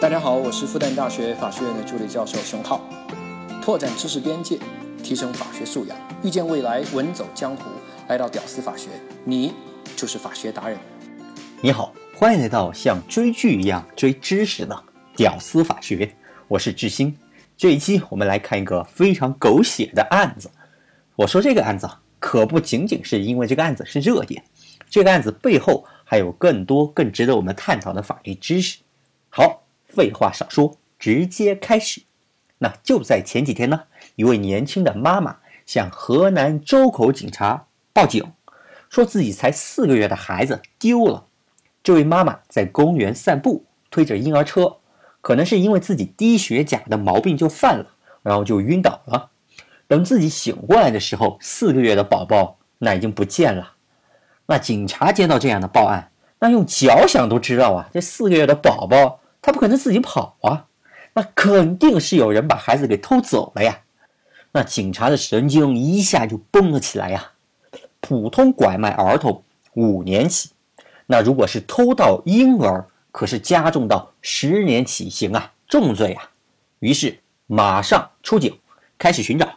大家好，我是复旦大学法学院的助理教授熊浩。拓展知识边界，提升法学素养，遇见未来，稳走江湖。来到屌丝法学，你就是法学达人。你好，欢迎来到像追剧一样追知识的屌丝法学。我是志新。这一期我们来看一个非常狗血的案子。我说这个案子可不仅仅是因为这个案子是热点，这个案子背后还有更多更值得我们探讨的法律知识。好。废话少说，直接开始。那就在前几天呢，一位年轻的妈妈向河南周口警察报警，说自己才四个月的孩子丢了。这位妈妈在公园散步，推着婴儿车，可能是因为自己低血钾的毛病就犯了，然后就晕倒了。等自己醒过来的时候，四个月的宝宝那已经不见了。那警察接到这样的报案，那用脚想都知道啊，这四个月的宝宝。他不可能自己跑啊，那肯定是有人把孩子给偷走了呀。那警察的神经一下就绷了起来呀。普通拐卖儿童五年起，那如果是偷盗婴儿，可是加重到十年起刑啊，重罪啊。于是马上出警，开始寻找。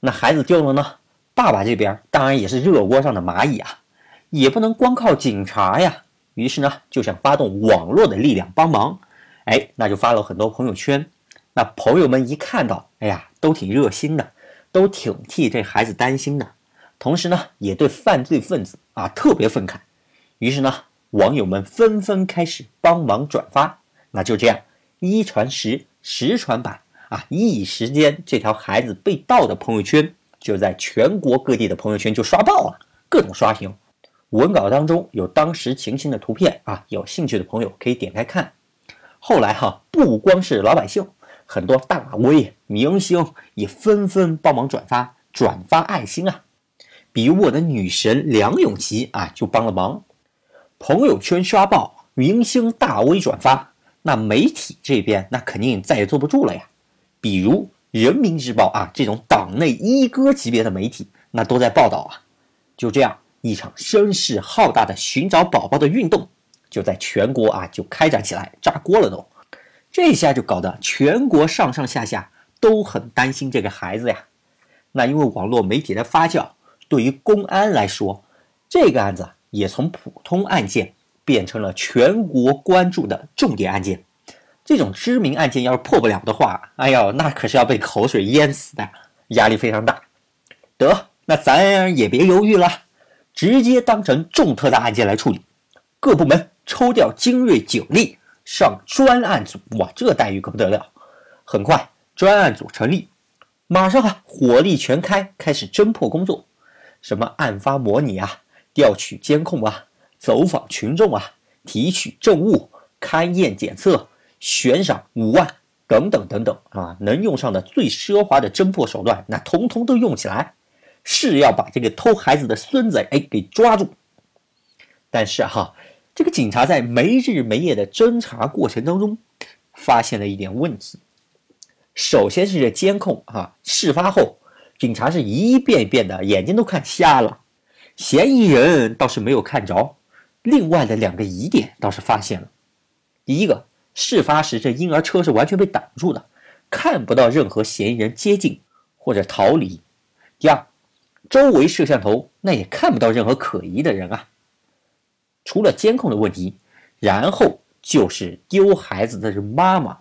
那孩子丢了呢？爸爸这边当然也是热锅上的蚂蚁啊，也不能光靠警察呀。于是呢，就想发动网络的力量帮忙，哎，那就发了很多朋友圈。那朋友们一看到，哎呀，都挺热心的，都挺替这孩子担心的，同时呢，也对犯罪分子啊特别愤慨。于是呢，网友们纷纷开始帮忙转发。那就这样，一传十，十传百啊，一时间，这条孩子被盗的朋友圈就在全国各地的朋友圈就刷爆了，各种刷屏。文稿当中有当时情形的图片啊，有兴趣的朋友可以点开看。后来哈，不光是老百姓，很多大 V 明星也纷纷帮忙转发，转发爱心啊。比如我的女神梁咏琪啊，就帮了忙。朋友圈刷爆，明星大 V 转发，那媒体这边那肯定再也坐不住了呀。比如人民日报啊，这种党内一哥级别的媒体，那都在报道啊。就这样。一场声势浩大的寻找宝宝的运动就在全国啊就开展起来，炸锅了都。这下就搞得全国上上下下都很担心这个孩子呀。那因为网络媒体的发酵，对于公安来说，这个案子也从普通案件变成了全国关注的重点案件。这种知名案件要是破不了的话，哎呦，那可是要被口水淹死的，压力非常大。得，那咱也别犹豫了。直接当成重特大案件来处理，各部门抽调精锐警力上专案组，哇，这待遇可不得了！很快，专案组成立，马上啊，火力全开，开始侦破工作。什么案发模拟啊，调取监控啊，走访群众啊，提取证物，勘验检测，悬赏五万，等等等等啊，能用上的最奢华的侦破手段，那通通都用起来。是要把这个偷孩子的孙子哎给抓住，但是哈，这个警察在没日没夜的侦查过程当中，发现了一点问题。首先是这监控啊，事发后警察是一遍一遍的眼睛都看瞎了，嫌疑人倒是没有看着，另外的两个疑点倒是发现了。第一个，事发时这婴儿车是完全被挡住的，看不到任何嫌疑人接近或者逃离。第二。周围摄像头那也看不到任何可疑的人啊，除了监控的问题，然后就是丢孩子的是妈妈，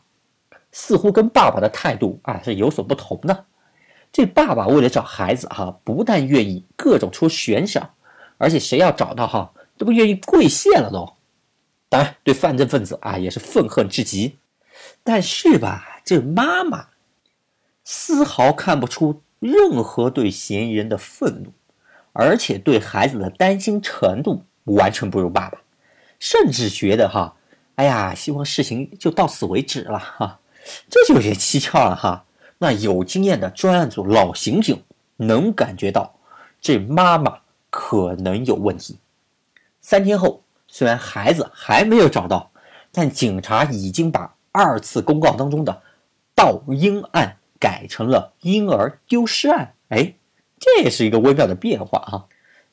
似乎跟爸爸的态度啊是有所不同的。这爸爸为了找孩子哈，不但愿意各种出悬赏，而且谁要找到哈，都不愿意跪谢了都。当然，对犯罪分子啊也是愤恨至极。但是吧，这妈妈丝毫看不出。任何对嫌疑人的愤怒，而且对孩子的担心程度完全不如爸爸，甚至觉得哈，哎呀，希望事情就到此为止了哈，这就有些蹊跷了哈。那有经验的专案组老刑警能感觉到，这妈妈可能有问题。三天后，虽然孩子还没有找到，但警察已经把二次公告当中的盗婴案。改成了婴儿丢失案，哎，这也是一个微妙的变化啊！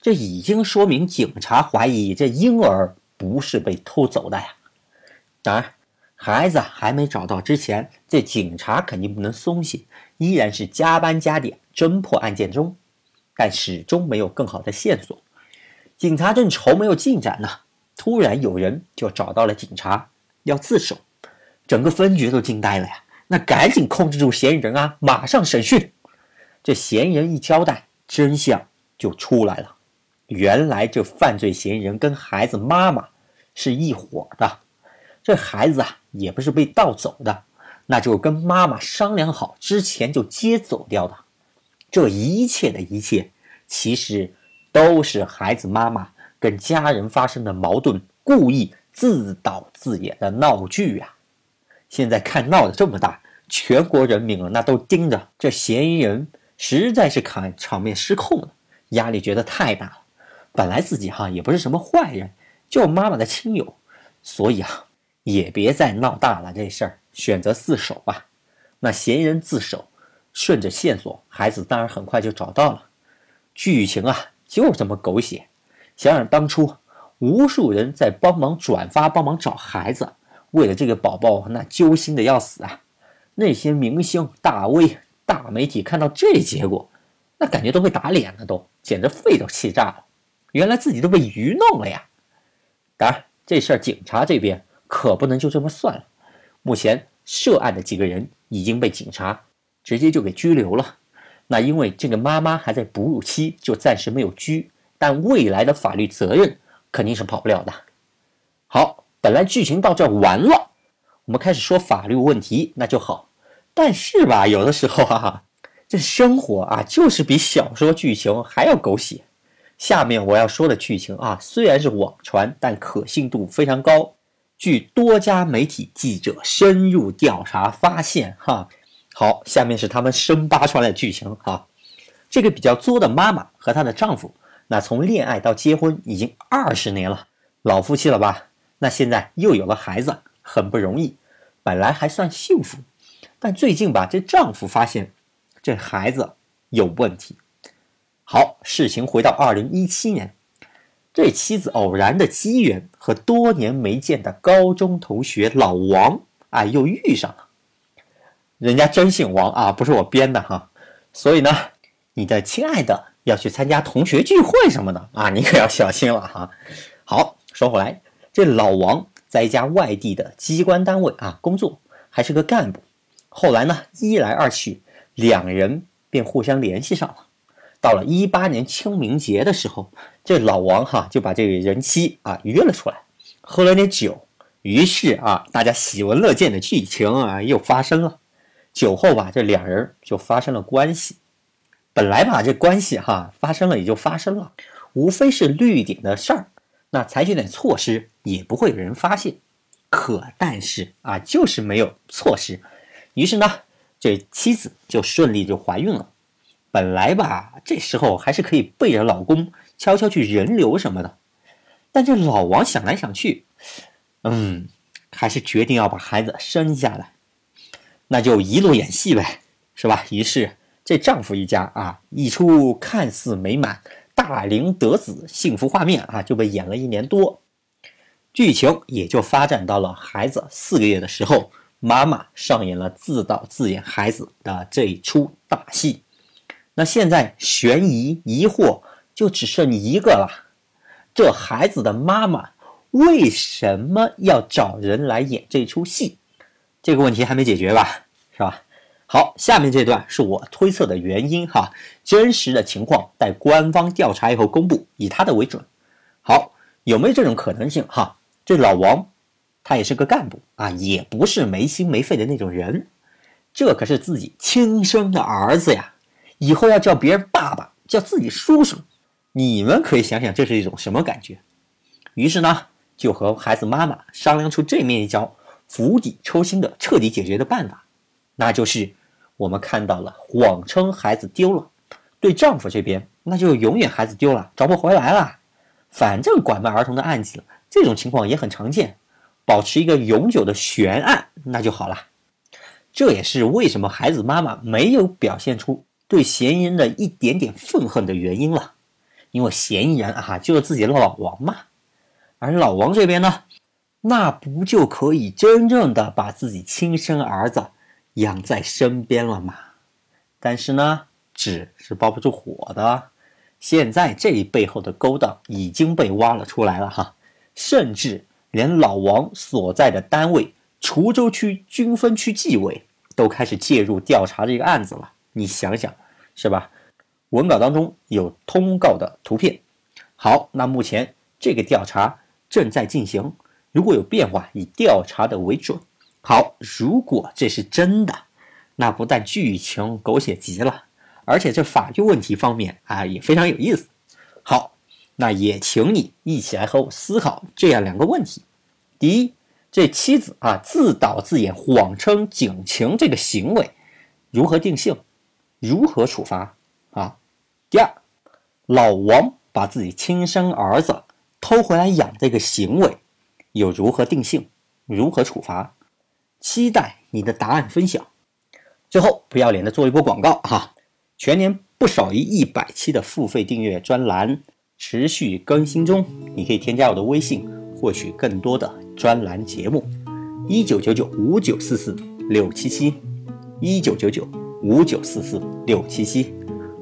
这已经说明警察怀疑这婴儿不是被偷走的呀。当然，孩子还没找到之前，这警察肯定不能松懈，依然是加班加点侦破案件中，但始终没有更好的线索。警察正愁没有进展呢，突然有人就找到了警察，要自首，整个分局都惊呆了呀！那赶紧控制住嫌疑人啊，马上审讯。这嫌疑人一交代，真相就出来了，原来这犯罪嫌疑人跟孩子妈妈是一伙的。这孩子啊，也不是被盗走的，那就是跟妈妈商量好之前就接走掉的。这一切的一切，其实都是孩子妈妈跟家人发生的矛盾，故意自导自演的闹剧呀。现在看闹得这么大，全国人民啊，那都盯着这嫌疑人，实在是看场面失控了，压力觉得太大了。本来自己哈也不是什么坏人，就妈妈的亲友，所以啊。也别再闹大了，这事儿选择自首吧。那嫌疑人自首，顺着线索，孩子当然很快就找到了。剧情啊，就这么狗血。想想当初，无数人在帮忙转发、帮忙找孩子，为了这个宝宝，那揪心的要死啊。那些明星、大 V、大媒体看到这结果，那感觉都会打脸了，都简直肺都气炸了。原来自己都被愚弄了呀。当然，这事儿警察这边。可不能就这么算了。目前涉案的几个人已经被警察直接就给拘留了。那因为这个妈妈还在哺乳期，就暂时没有拘，但未来的法律责任肯定是跑不了的。好，本来剧情到这完了，我们开始说法律问题，那就好。但是吧，有的时候哈哈，这生活啊，就是比小说剧情还要狗血。下面我要说的剧情啊，虽然是网传，但可信度非常高。据多家媒体记者深入调查发现，哈，好，下面是他们深扒出来的剧情哈。这个比较作的妈妈和她的丈夫，那从恋爱到结婚已经二十年了，老夫妻了吧？那现在又有了孩子，很不容易，本来还算幸福，但最近吧，这丈夫发现这孩子有问题。好，事情回到二零一七年。这妻子偶然的机缘和多年没见的高中同学老王啊，又遇上了。人家真姓王啊，不是我编的哈。所以呢，你的亲爱的要去参加同学聚会什么的啊，你可要小心了哈。好，说回来，这老王在一家外地的机关单位啊工作，还是个干部。后来呢，一来二去，两人便互相联系上了。到了一八年清明节的时候，这老王哈就把这个人妻啊约了出来，喝了点酒，于是啊，大家喜闻乐见的剧情啊又发生了。酒后吧，这两人就发生了关系。本来吧，这关系哈发生了也就发生了，无非是绿点的事儿，那采取点措施也不会有人发现。可但是啊，就是没有措施，于是呢，这妻子就顺利就怀孕了。本来吧，这时候还是可以背着老公悄悄去人流什么的，但这老王想来想去，嗯，还是决定要把孩子生下来，那就一路演戏呗，是吧？于是这丈夫一家啊，一出看似美满、大龄得子幸福画面啊，就被演了一年多，剧情也就发展到了孩子四个月的时候，妈妈上演了自导自演孩子的这一出大戏。那现在悬疑疑惑就只剩一个了，这孩子的妈妈为什么要找人来演这出戏？这个问题还没解决吧？是吧？好，下面这段是我推测的原因哈，真实的情况待官方调查以后公布，以他的为准。好，有没有这种可能性哈？这老王他也是个干部啊，也不是没心没肺的那种人，这可是自己亲生的儿子呀。以后要叫别人爸爸，叫自己叔叔，你们可以想想这是一种什么感觉？于是呢，就和孩子妈妈商量出这面一招，釜底抽薪的彻底解决的办法，那就是我们看到了谎称孩子丢了，对丈夫这边那就永远孩子丢了，找不回来了。反正拐卖儿童的案子这种情况也很常见，保持一个永久的悬案那就好了。这也是为什么孩子妈妈没有表现出。对嫌疑人的一点点愤恨的原因了，因为嫌疑人啊就是自己的老王嘛，而老王这边呢，那不就可以真正的把自己亲生儿子养在身边了嘛？但是呢，纸是包不住火的。现在这一背后的勾当已经被挖了出来了哈，甚至连老王所在的单位滁州区军分区纪委都开始介入调查这个案子了。你想想，是吧？文稿当中有通告的图片。好，那目前这个调查正在进行，如果有变化，以调查的为准。好，如果这是真的，那不但剧情狗血极了。而且这法律问题方面啊也非常有意思。好，那也请你一起来和我思考这样两个问题：第一，这妻子啊自导自演、谎称警情这个行为如何定性，如何处罚啊？第二，老王把自己亲生儿子偷回来养这个行为又如何定性，如何处罚？期待你的答案分享。最后，不要脸的做一波广告哈。全年不少于一百期的付费订阅专栏持续更新中，你可以添加我的微信，获取更多的专栏节目。一九九九五九四四六七七，一九九九五九四四六七七。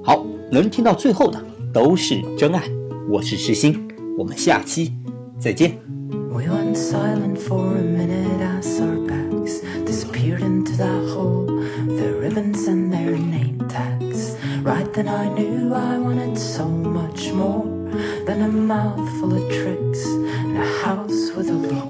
好，能听到最后的都是真爱。我是世新，我们下期再见。disappeared into that hole. Their ribbons and their name tags. Right then I knew I wanted so much more than a mouthful of tricks and a house with a lock.